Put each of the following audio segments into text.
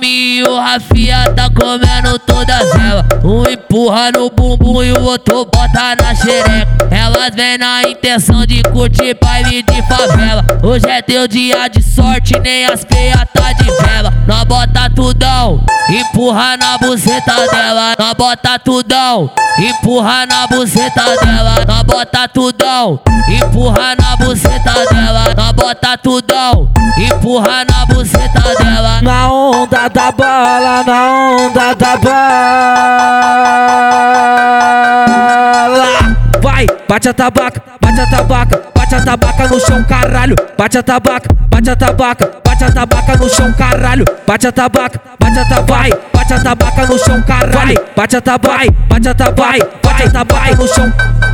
Mi e o Rafia tá comendo todas elas. Um empurra no bumbum e o outro bota na xereca. Elas vêm na intenção de curtir baile de favela. Hoje é teu dia de sorte, nem as feias tá de vela. Nós bota tudão, empurra na buceta dela. Nós bota tudão, empurra na buceta dela. Nós bota tudão, empurra na buceta dela. Nós bota tudão, empurra na buceta dela. Na onda da bala, na onda da bala. Vai, bate a tabaca, bate a tabaca, bate a tabaca no chão, caralho. Bate a tabaca, bate a tabaca, bate a tabaca no chão, caralho. Bate a tabaca, bate a tabaca, bate a tabaca no chão, caralho. Bate a tabaca, bate a tabaca, bate a tabaca no chão.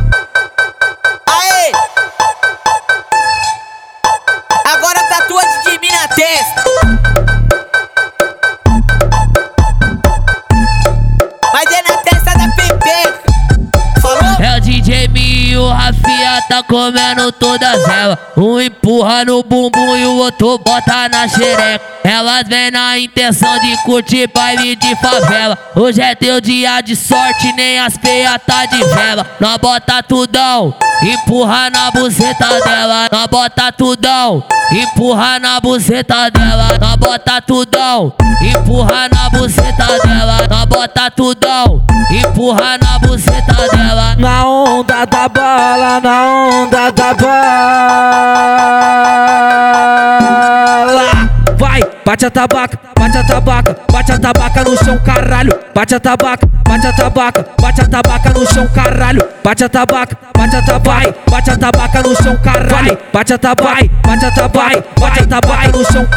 O Rafia tá comendo todas elas. Um empurra no bumbum e o outro bota na xereca. Elas vêm na intenção de curtir baile de favela. Hoje é teu dia de sorte, nem as feias tá de vela. Nós bota tudão, empurra na buceta dela. Nós bota tudão, empurra na buceta dela. Nós bota tudão, empurra na buceta dela. Nós bota tudão, empurra na. Na onda da bala, na onda da bala. Vai, bate a tabaca, bate a tabaca, bate a tabaca no chão, caralho. Bate a tabaca, bate a tabaca, bate a tabaca no chão, caralho. Bate a tabaca, bate a tabaca, bate a tabaca no chão, caralho. Bate a tabaca, bate a tabaca, bate a tabaca no chão.